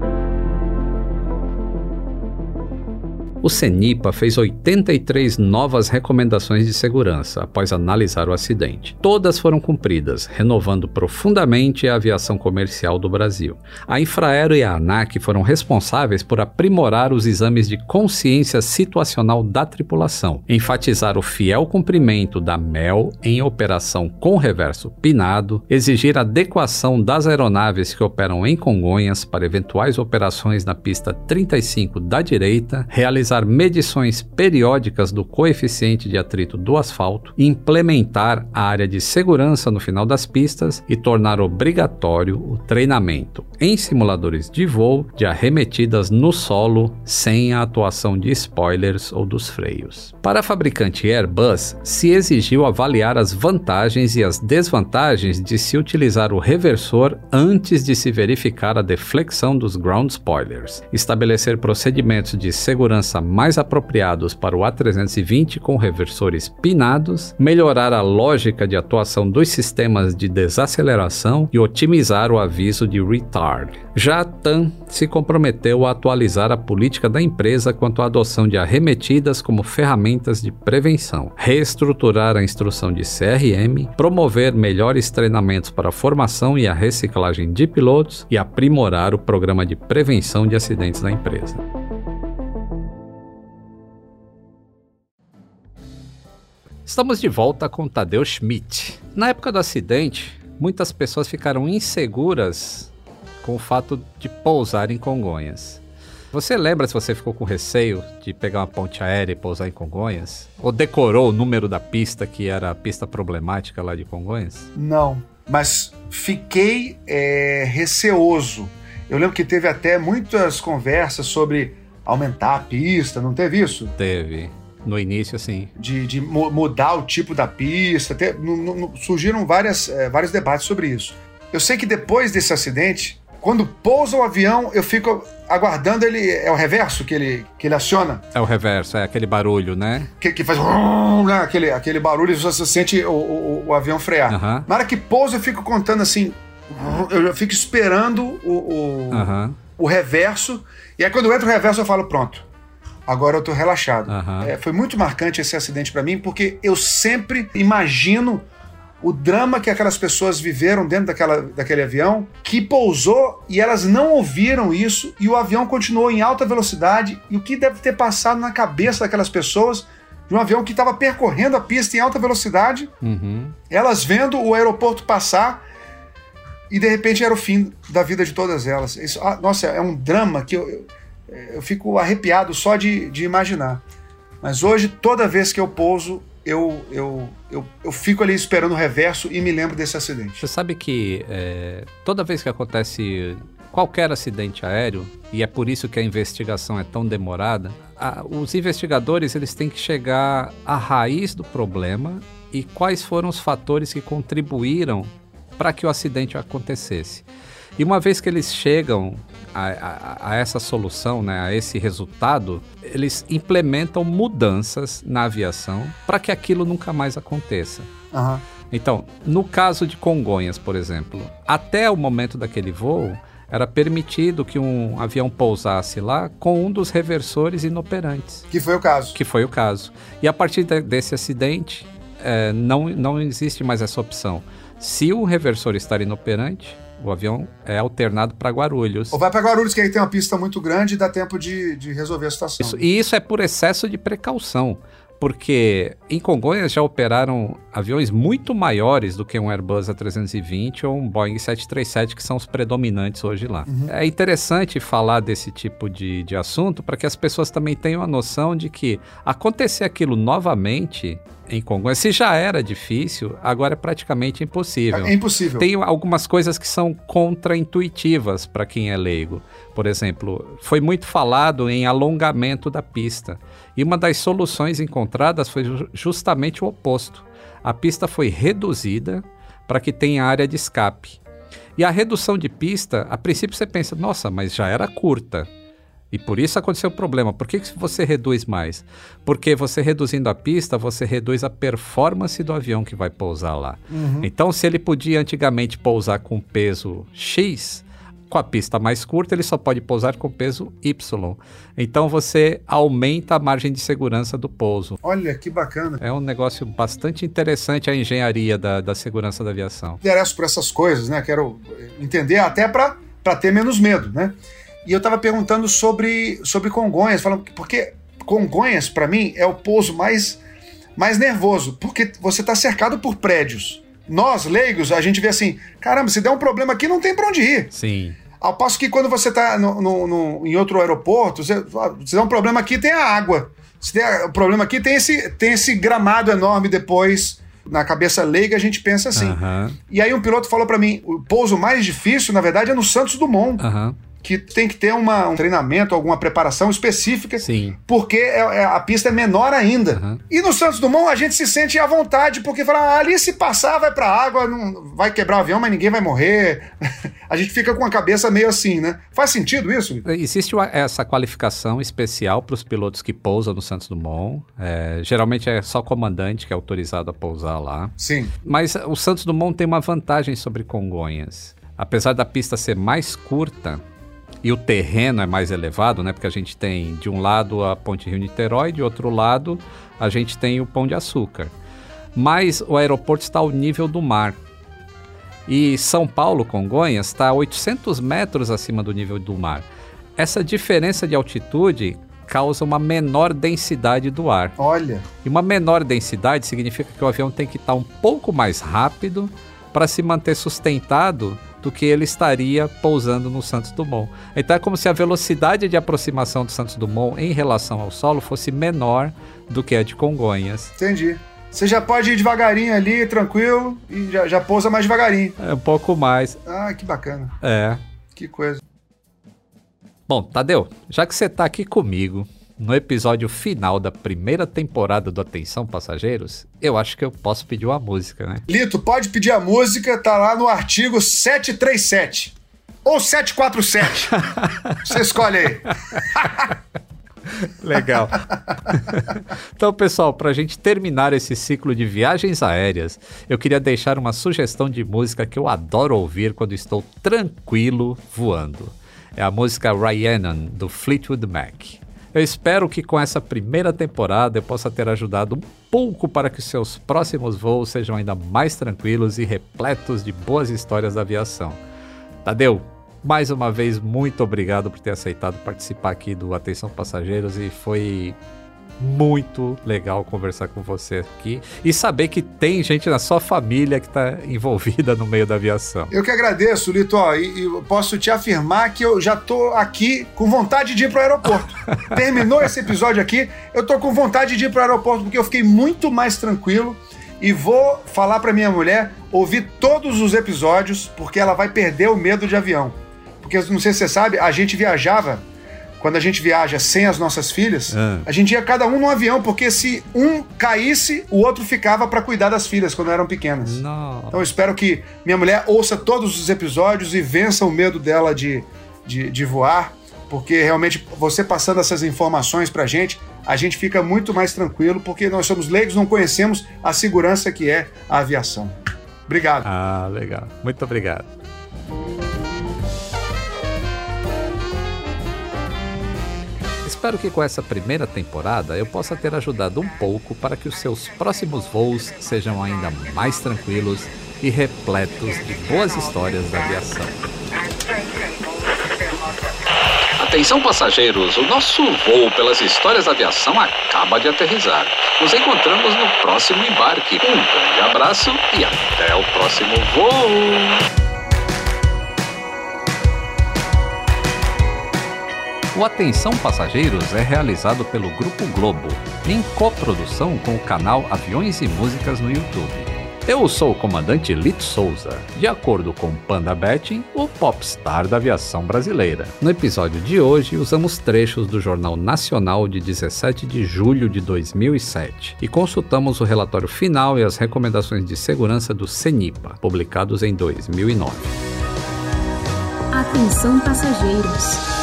O CENIPA fez 83 novas recomendações de segurança após analisar o acidente. Todas foram cumpridas, renovando profundamente a aviação comercial do Brasil. A Infraero e a ANAC foram responsáveis por aprimorar os exames de consciência situacional da tripulação, enfatizar o fiel cumprimento da MEL em operação com reverso pinado, exigir adequação das aeronaves que operam em Congonhas para eventuais operações na pista 35 da direita, realizar realizar medições periódicas do coeficiente de atrito do asfalto, implementar a área de segurança no final das pistas e tornar obrigatório o treinamento em simuladores de voo de arremetidas no solo sem a atuação de spoilers ou dos freios. Para a fabricante Airbus, se exigiu avaliar as vantagens e as desvantagens de se utilizar o reversor antes de se verificar a deflexão dos ground spoilers, estabelecer procedimentos de segurança mais apropriados para o A320 com reversores pinados, melhorar a lógica de atuação dos sistemas de desaceleração e otimizar o aviso de retard. Já a TAM se comprometeu a atualizar a política da empresa quanto à adoção de arremetidas como ferramentas de prevenção, reestruturar a instrução de CRM, promover melhores treinamentos para a formação e a reciclagem de pilotos e aprimorar o programa de prevenção de acidentes da empresa. Estamos de volta com Tadeu Schmidt. Na época do acidente, muitas pessoas ficaram inseguras com o fato de pousar em Congonhas. Você lembra se você ficou com receio de pegar uma ponte aérea e pousar em Congonhas? Ou decorou o número da pista que era a pista problemática lá de Congonhas? Não, mas fiquei é, receoso. Eu lembro que teve até muitas conversas sobre aumentar a pista, não teve isso? Teve. No início, assim. De, de mudar o tipo da pista. Até, no, no, surgiram várias, é, vários debates sobre isso. Eu sei que depois desse acidente, quando pousa o avião, eu fico aguardando ele. É o reverso que ele, que ele aciona? É o reverso, é aquele barulho, né? Que, que faz. Né, aquele, aquele barulho e você sente o, o, o avião frear. Uhum. Na hora que pousa, eu fico contando assim. Eu fico esperando o, o, uhum. o reverso. E aí, quando entra o reverso, eu falo: pronto agora eu tô relaxado. Uhum. É, foi muito marcante esse acidente para mim, porque eu sempre imagino o drama que aquelas pessoas viveram dentro daquela, daquele avião, que pousou e elas não ouviram isso, e o avião continuou em alta velocidade, e o que deve ter passado na cabeça daquelas pessoas de um avião que estava percorrendo a pista em alta velocidade, uhum. elas vendo o aeroporto passar, e de repente era o fim da vida de todas elas. Isso, ah, nossa, é um drama que eu, eu eu fico arrepiado só de, de imaginar. Mas hoje, toda vez que eu pouso, eu, eu, eu, eu fico ali esperando o reverso e me lembro desse acidente. Você sabe que é, toda vez que acontece qualquer acidente aéreo, e é por isso que a investigação é tão demorada, a, os investigadores eles têm que chegar à raiz do problema e quais foram os fatores que contribuíram para que o acidente acontecesse. E uma vez que eles chegam a, a, a, essa solução, né, a esse resultado, eles implementam mudanças na aviação para que aquilo nunca mais aconteça. Uhum. Então, no caso de Congonhas, por exemplo, até o momento daquele voo, era permitido que um avião pousasse lá com um dos reversores inoperantes. Que foi o caso. Que foi o caso. E a partir de, desse acidente, é, não, não existe mais essa opção. Se o reversor estar inoperante, o avião é alternado para Guarulhos. Ou vai para Guarulhos, que aí tem uma pista muito grande e dá tempo de, de resolver a situação. Isso, e isso é por excesso de precaução porque em Congonhas já operaram aviões muito maiores do que um Airbus A320 ou um Boeing 737, que são os predominantes hoje lá. Uhum. É interessante falar desse tipo de, de assunto para que as pessoas também tenham a noção de que acontecer aquilo novamente em Congonhas, se já era difícil, agora é praticamente impossível. É impossível. Tem algumas coisas que são contraintuitivas para quem é leigo. Por exemplo, foi muito falado em alongamento da pista. E uma das soluções encontradas foi justamente o oposto. A pista foi reduzida para que tenha área de escape. E a redução de pista, a princípio você pensa, nossa, mas já era curta. E por isso aconteceu o problema. Por que, que você reduz mais? Porque você reduzindo a pista, você reduz a performance do avião que vai pousar lá. Uhum. Então, se ele podia antigamente pousar com peso X, com a pista mais curta, ele só pode pousar com peso Y. Então você aumenta a margem de segurança do pouso. Olha que bacana. É um negócio bastante interessante a engenharia da, da segurança da aviação. Interesso por essas coisas, né? Quero entender até para ter menos medo, né? E eu estava perguntando sobre, sobre Congonhas, falando porque Congonhas, para mim, é o pouso mais, mais nervoso, porque você está cercado por prédios. Nós, leigos, a gente vê assim: caramba, se der um problema aqui, não tem para onde ir. Sim. Ao passo que quando você está em outro aeroporto, você, se der um problema aqui, tem a água. Se der um problema aqui, tem esse, tem esse gramado enorme depois. Na cabeça leiga, a gente pensa assim. Uhum. E aí um piloto falou para mim: o pouso mais difícil, na verdade, é no Santos Dumont. Uhum que tem que ter uma, um treinamento, alguma preparação específica, Sim. porque é, é, a pista é menor ainda. Uhum. E no Santos Dumont a gente se sente à vontade, porque fala, ah, ali se passar vai pra água, não vai quebrar o avião, mas ninguém vai morrer. a gente fica com a cabeça meio assim, né? Faz sentido isso? Existe uma, essa qualificação especial para os pilotos que pousam no Santos Dumont. É, geralmente é só comandante que é autorizado a pousar lá. Sim. Mas o Santos Dumont tem uma vantagem sobre Congonhas. Apesar da pista ser mais curta, e o terreno é mais elevado, né? Porque a gente tem de um lado a Ponte Rio Niterói, de outro lado a gente tem o Pão de Açúcar. Mas o aeroporto está ao nível do mar. E São Paulo, Congonhas, está a 800 metros acima do nível do mar. Essa diferença de altitude causa uma menor densidade do ar. Olha. E uma menor densidade significa que o avião tem que estar um pouco mais rápido para se manter sustentado do que ele estaria pousando no Santos Dumont. Então é como se a velocidade de aproximação do Santos Dumont em relação ao solo fosse menor do que a de Congonhas. Entendi. Você já pode ir devagarinho ali, tranquilo, e já, já pousa mais devagarinho. É um pouco mais. Ah, que bacana. É. Que coisa. Bom, Tadeu, já que você está aqui comigo, no episódio final da primeira temporada do Atenção Passageiros, eu acho que eu posso pedir uma música, né? Lito, pode pedir a música, tá lá no artigo 737 ou 747. Você escolhe aí. Legal. então, pessoal, para a gente terminar esse ciclo de viagens aéreas, eu queria deixar uma sugestão de música que eu adoro ouvir quando estou tranquilo voando. É a música Rhiannon, do Fleetwood Mac. Eu espero que com essa primeira temporada eu possa ter ajudado um pouco para que seus próximos voos sejam ainda mais tranquilos e repletos de boas histórias da aviação. Tadeu, mais uma vez, muito obrigado por ter aceitado participar aqui do Atenção Passageiros e foi muito legal conversar com você aqui e saber que tem gente na sua família que está envolvida no meio da aviação. Eu que agradeço, Lito, e, e posso te afirmar que eu já estou aqui com vontade de ir para o aeroporto. Terminou esse episódio aqui, eu estou com vontade de ir para o aeroporto porque eu fiquei muito mais tranquilo e vou falar para minha mulher ouvir todos os episódios porque ela vai perder o medo de avião. Porque não sei se você sabe, a gente viajava quando a gente viaja sem as nossas filhas, ah. a gente ia cada um num avião, porque se um caísse, o outro ficava para cuidar das filhas quando eram pequenas. Não. Então eu espero que minha mulher ouça todos os episódios e vença o medo dela de, de, de voar, porque realmente você passando essas informações pra gente, a gente fica muito mais tranquilo, porque nós somos leigos, não conhecemos a segurança que é a aviação. Obrigado. Ah, legal. Muito obrigado. Espero que com essa primeira temporada eu possa ter ajudado um pouco para que os seus próximos voos sejam ainda mais tranquilos e repletos de boas histórias da aviação. Atenção passageiros, o nosso voo pelas histórias da aviação acaba de aterrizar. Nos encontramos no próximo embarque. Um grande abraço e até o próximo voo! O Atenção Passageiros é realizado pelo Grupo Globo, em coprodução com o canal Aviões e Músicas no YouTube. Eu sou o comandante Lito Souza, de acordo com Panda Betting, o popstar da aviação brasileira. No episódio de hoje, usamos trechos do Jornal Nacional de 17 de julho de 2007 e consultamos o relatório final e as recomendações de segurança do CENIPA, publicados em 2009. Atenção passageiros.